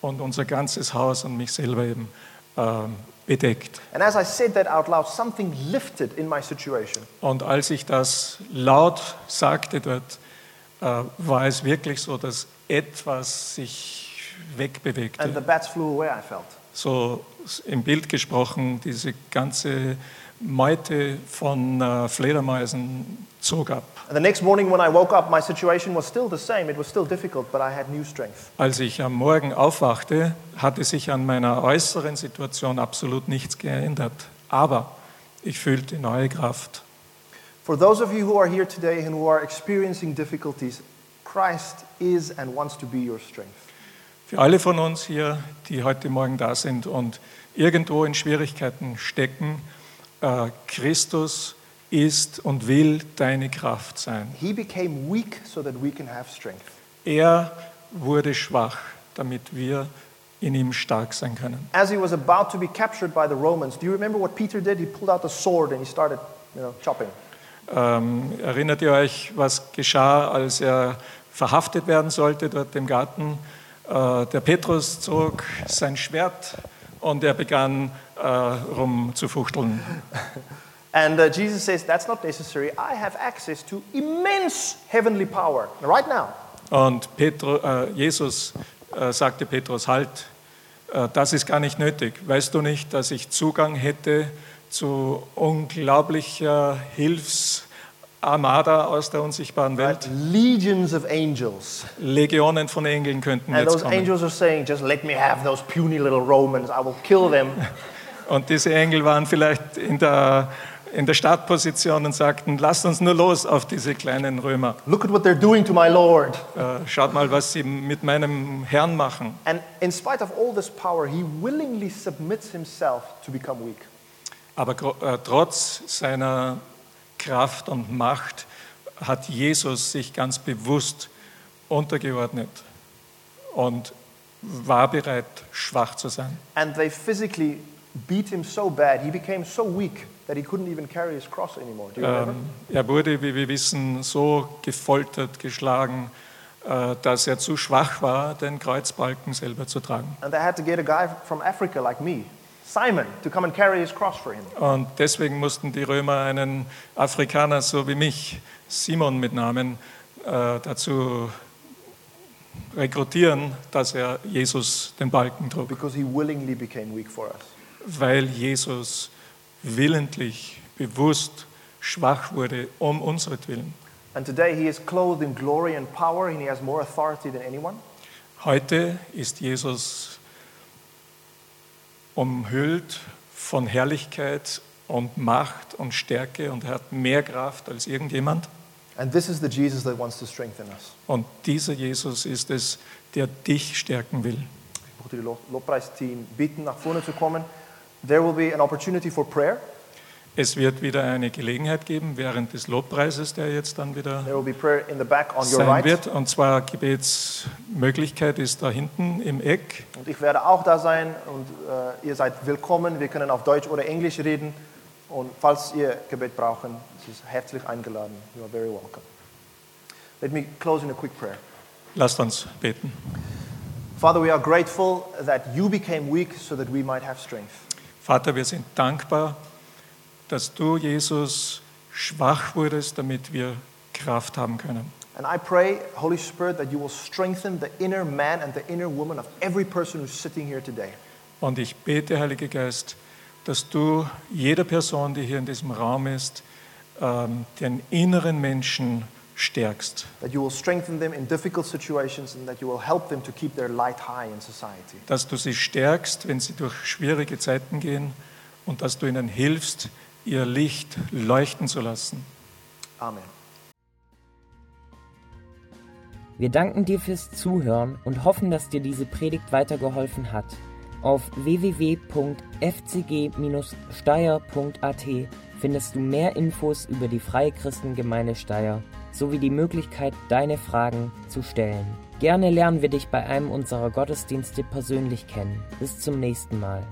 und unser ganzes Haus und mich selber eben ähm, bedeckt. And as I said that out loud, something lifted in my situation. Und als ich das laut sagte dort, äh, war es wirklich so, dass etwas sich And the wegbewegte. bats flew away, I felt. So im Bild gesprochen, diese ganze Meute von äh, Fledermäusen zog ab. And the next morning when I woke up, my situation was still the same. It was still difficult, but I had new strength. Als ich am Morgen aufwachte, hatte sich an meiner äußeren Situation absolut nichts geändert. Aber ich fühlte neue Kraft. For those of you who are here today and who are experiencing difficulties, Christ is and wants to be your strength. Für alle von uns hier, die heute Morgen da sind und irgendwo in Schwierigkeiten stecken, Christus ist und will deine Kraft sein. He became weak so that we can have strength. Er wurde schwach, damit wir in ihm stark sein können. As he was about to be captured by the Romans, do you remember what Peter did? He pulled out the sword and he started, you know, chopping. Ähm, erinnert ihr euch, was geschah, als er verhaftet werden sollte dort im Garten? Äh, der Petrus zog sein Schwert und er begann äh, rumzufuchteln. And uh, Jesus says, That's not necessary. I have access to immense heavenly power right now. Und Petru, äh, Jesus äh, sagte Petrus, halt, äh, das ist gar nicht nötig. Weißt du nicht, dass ich Zugang hätte zu unglaublicher Hilfsarmada aus der unsichtbaren Welt? Legions of angels. Legionen von Engeln könnten And jetzt those kommen. angels are saying, Just let me have those puny little Romans. I will kill them. Und diese Engel waren vielleicht in der, in der Startposition und sagten, lasst uns nur los auf diese kleinen Römer. Look at what they're doing to my Lord. Äh, schaut mal, was sie mit meinem Herrn machen. And in spite of all this power, he willingly submits himself to become weak. Aber äh, trotz seiner Kraft und Macht hat Jesus sich ganz bewusst untergeordnet und war bereit, schwach zu sein. And they physically beat him so bad, he became so weak that he couldn't even carry his cross anymore. Do you remember? Ähm, er wurde, wie wir wissen, so gefoltert, geschlagen, äh, dass er zu schwach war, den Kreuzbalken selber zu tragen. And they had to get a guy from Africa like me, Simon, to come and carry his cross for him. Und deswegen mussten die Römer einen Afrikaner so wie mich, Simon mit Namen, äh, dazu rekrutieren, dass er Jesus den Balken trug, Because he willingly became weak for us. weil Jesus willentlich, bewusst schwach wurde um unseretwillen. And today he is clothed in glory and power, and he has more authority than anyone. Heute ist Jesus umhüllt von Herrlichkeit und Macht und Stärke und er hat mehr Kraft als irgendjemand. And this is the Jesus that wants to strengthen us. Und dieser Jesus ist es, der dich stärken will. Ich möchte die Lo- Lobpreisteam bitten, nach vorne zu kommen. There will be an opportunity for prayer. Es wird wieder eine Gelegenheit geben während des Lobpreises, der jetzt dann wieder sein wird. Und zwar Gebetsmöglichkeit ist da hinten im Eck. Und ich werde auch da sein und äh, ihr seid willkommen. Wir können auf Deutsch oder Englisch reden. Und falls ihr Gebet brauchen, es ist herzlich eingeladen. You are very welcome. Let me close in a quick prayer. Lasst uns beten. Father, we are grateful that you became weak so that we might have strength. Vater, wir sind dankbar, dass du, Jesus, schwach wurdest, damit wir Kraft haben können. And I pray, Holy Spirit, that you will strengthen the inner man and the inner woman of every person who's sitting here today. Und ich bete, Heiliger Geist, dass du jeder Person, die hier in diesem Raum ist, ähm, den inneren Menschen stärkst. That you will strengthen them in difficult situations and that you will help them to keep their light high in society. Dass du sie stärkst, wenn sie durch schwierige Zeiten gehen und dass du ihnen hilfst, ihr Licht leuchten zu lassen. Amen. Wir danken dir fürs Zuhören und hoffen, dass dir diese Predigt weitergeholfen hat. Auf www.fcg-steyr.at findest du mehr Infos über die Freie Christengemeinde Steyr sowie die Möglichkeit, deine Fragen zu stellen. Gerne lernen wir dich bei einem unserer Gottesdienste persönlich kennen. Bis zum nächsten Mal.